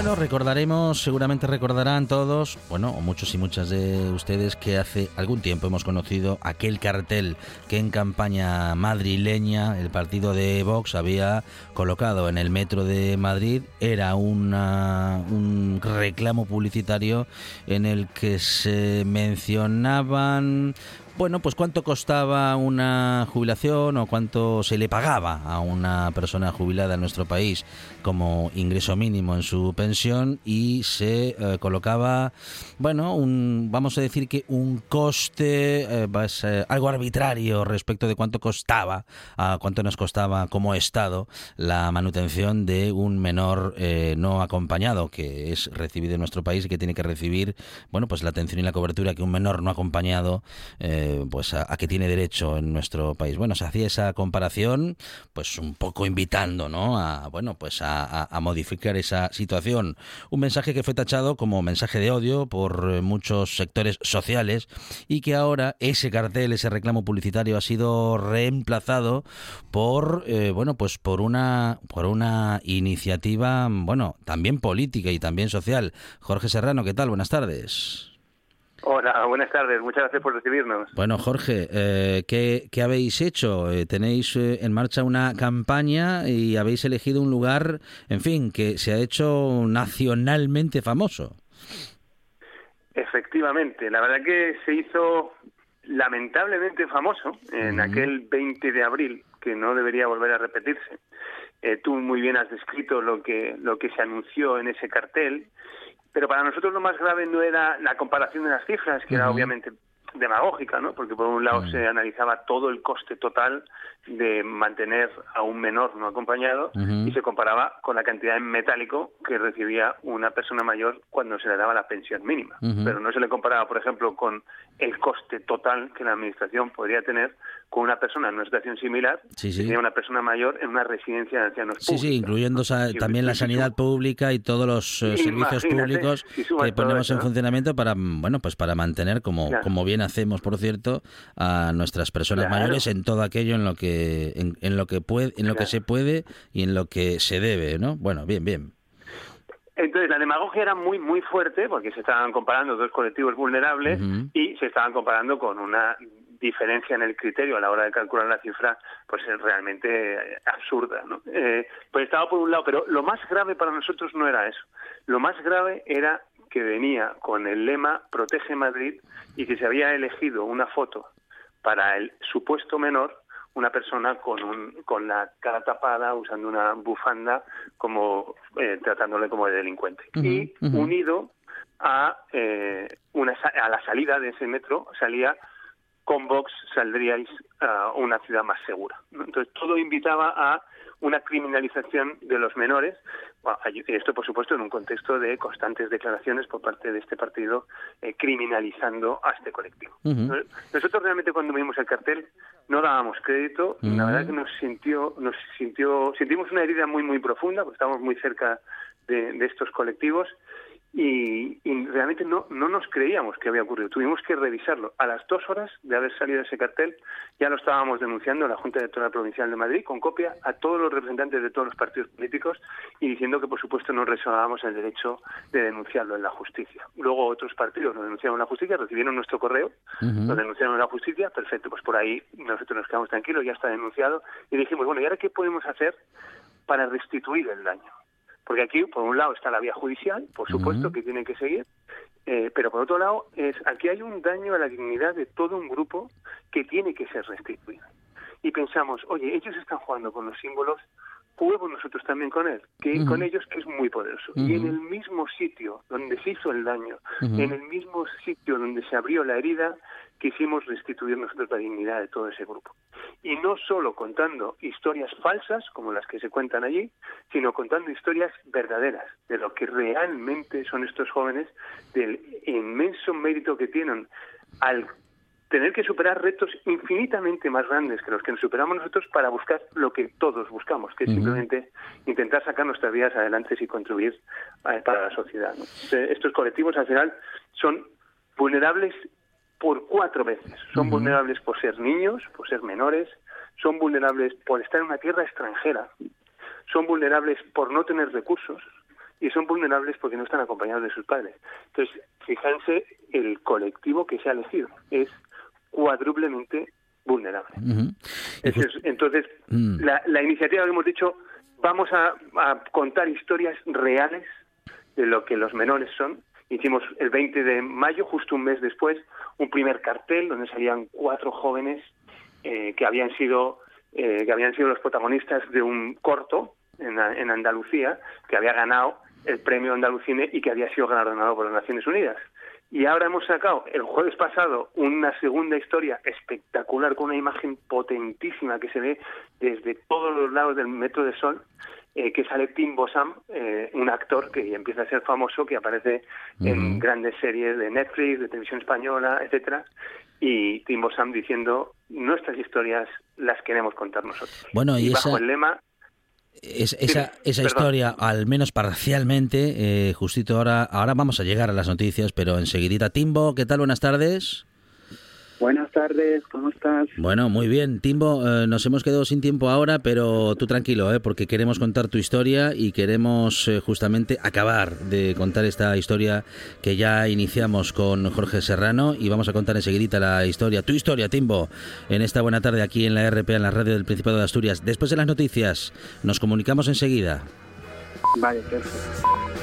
Bueno, recordaremos, seguramente recordarán todos, bueno, o muchos y muchas de ustedes, que hace algún tiempo hemos conocido aquel cartel que en campaña madrileña el partido de Vox había colocado en el metro de Madrid. Era una- un reclamo publicitario en el que se mencionaban bueno, pues cuánto costaba una jubilación o cuánto se le pagaba a una persona jubilada en nuestro país como ingreso mínimo en su pensión y se eh, colocaba, bueno, un, vamos a decir que un coste, eh, pues, eh, algo arbitrario respecto de cuánto costaba, a cuánto nos costaba como Estado la manutención de un menor eh, no acompañado que es recibido en nuestro país y que tiene que recibir, bueno, pues la atención y la cobertura que un menor no acompañado eh, pues a, a que tiene derecho en nuestro país. Bueno, se hacía esa comparación, pues un poco invitando, ¿no? A bueno, pues a modificar esa situación. Un mensaje que fue tachado como mensaje de odio por eh, muchos sectores sociales y que ahora ese cartel, ese reclamo publicitario ha sido reemplazado por eh, bueno, pues por una por una iniciativa, bueno, también política y también social. Jorge Serrano, ¿qué tal? Buenas tardes.
Hola, buenas tardes. Muchas gracias por recibirnos.
Bueno, Jorge, eh, ¿qué, qué habéis hecho? Eh, tenéis eh, en marcha una campaña y habéis elegido un lugar, en fin, que se ha hecho nacionalmente famoso.
Efectivamente, la verdad que se hizo lamentablemente famoso en aquel 20 de abril, que no debería volver a repetirse. Eh, tú muy bien has descrito lo que, lo que se anunció en ese cartel, pero para nosotros lo más grave no era la comparación de las cifras, que era obviamente demagógica, ¿no? Porque por un lado se analizaba todo el coste total de mantener a un menor no acompañado y se comparaba con la cantidad en metálico que recibía una persona mayor cuando se le daba la pensión mínima. Pero no se le comparaba, por ejemplo, con el coste total que la administración podría tener con una persona en una situación similar,
Sí, sí.
que una persona mayor en una residencia de ancianos
Sí, sí, incluyendo
Sí,
también la sanidad pública y todos los eh, servicios públicos
si
que ponemos
eso,
en
¿no?
funcionamiento para, bueno, pues para mantener, como,
Claro.
como bien hacemos, por cierto, a nuestras personas
Claro.
mayores en todo aquello en lo que, en, en lo que puede, en lo que
Claro.
se puede y en lo que se debe, ¿no? Bueno, bien, bien.
Entonces la demagogia era muy muy fuerte porque se estaban comparando dos colectivos vulnerables
Ujú.
y se estaban comparando con una diferencia en el criterio a la hora de calcular la cifra pues es realmente eh, absurda ¿no? Eh, pues estaba por un lado pero lo más grave para nosotros no era eso. Lo más grave era que venía con el lema protege Madrid y que se había elegido una foto para el supuesto menor una persona con un, con la cara tapada usando una bufanda como eh, tratándole como de delincuente. Y unido a eh, una a la salida de ese metro salía con Vox saldríais a una ciudad más segura. Entonces todo invitaba a una criminalización de los menores, Bueno, esto por supuesto en un contexto de constantes declaraciones por parte de este partido eh, criminalizando a este colectivo. Nosotros realmente cuando vimos el cartel no dábamos crédito, la verdad que nos sintió, nos sintió, sentimos una herida muy muy profunda, porque estamos muy cerca de, de estos colectivos y, y realmente no, no nos creíamos que había ocurrido. Tuvimos que revisarlo. A las dos horas de haber salido ese cartel, ya lo estábamos denunciando a la Junta Electoral Provincial de Madrid, con copia a todos los representantes de todos los partidos políticos y diciendo que, por supuesto, no reservábamos el derecho de denunciarlo en la justicia. Luego otros partidos lo denunciaron en la justicia, recibieron nuestro correo, lo denunciaron en la justicia, perfecto, pues por ahí nosotros nos quedamos tranquilos, ya está denunciado, y dijimos, bueno, ¿y ahora qué podemos hacer para restituir el daño? Porque aquí, por un lado, está la vía judicial, por supuesto, que tiene que seguir, eh, pero por otro lado, es aquí hay un daño a la dignidad de todo un grupo que tiene que ser restituido. Y pensamos, oye, ellos están jugando con los símbolos, juguemos nosotros también con él, que con ellos que es muy poderoso. Y en el mismo sitio donde se hizo el daño, en el mismo sitio donde se abrió la herida, quisimos restituir nosotros la dignidad de todo ese grupo. Y no solo contando historias falsas, como las que se cuentan allí, sino contando historias verdaderas, de lo que realmente son estos jóvenes, del inmenso mérito que tienen al tener que superar retos infinitamente más grandes que los que nos superamos nosotros para buscar lo que todos buscamos, que es simplemente intentar sacar nuestras vidas adelante y contribuir para la sociedad. ¿no? Estos colectivos al final son vulnerables por cuatro veces. Son vulnerables por ser niños, por ser menores, son vulnerables por estar en una tierra extranjera, son vulnerables por no tener recursos y son vulnerables porque no están acompañados de sus padres. Entonces, fíjense el colectivo que se ha elegido. Es cuádruplemente vulnerable. Entonces,
Mm.
la, la iniciativa que hemos dicho, vamos a, a contar historias reales de lo que los menores son. Hicimos el 20 de mayo, justo un mes después, un primer cartel donde salían cuatro jóvenes eh, que habían sido eh, que habían sido los protagonistas de un corto en, en Andalucía que había ganado el premio Andalucine y que había sido galardonado por las Naciones Unidas. Y ahora hemos sacado el jueves pasado una segunda historia espectacular con una imagen potentísima que se ve desde todos los lados del Metro de Sol, eh, que sale Tim Bossam, eh, un actor que empieza a ser famoso, que aparece en grandes series de Netflix, de televisión española, etcétera, y Tim Bossam diciendo nuestras historias las queremos contar nosotros.
Bueno, y
bajo
esa-
el lema
Es- esa esa historia, al menos parcialmente, eh, justito ahora, ahora vamos a llegar a las noticias, pero enseguidita. Timbo, ¿qué tal? Buenas tardes.
Buenas tardes, ¿cómo estás?
Bueno, muy bien. Timbo, eh, nos hemos quedado sin tiempo ahora, pero tú tranquilo, ¿eh? porque queremos contar tu historia y queremos eh, justamente acabar de contar esta historia que ya iniciamos con Jorge Serrano y vamos a contar enseguidita la historia, tu historia, Timbo, en esta buena tarde aquí en la RP, en la radio del Principado de Asturias. Después de las noticias, nos comunicamos enseguida.
Vale, perfecto.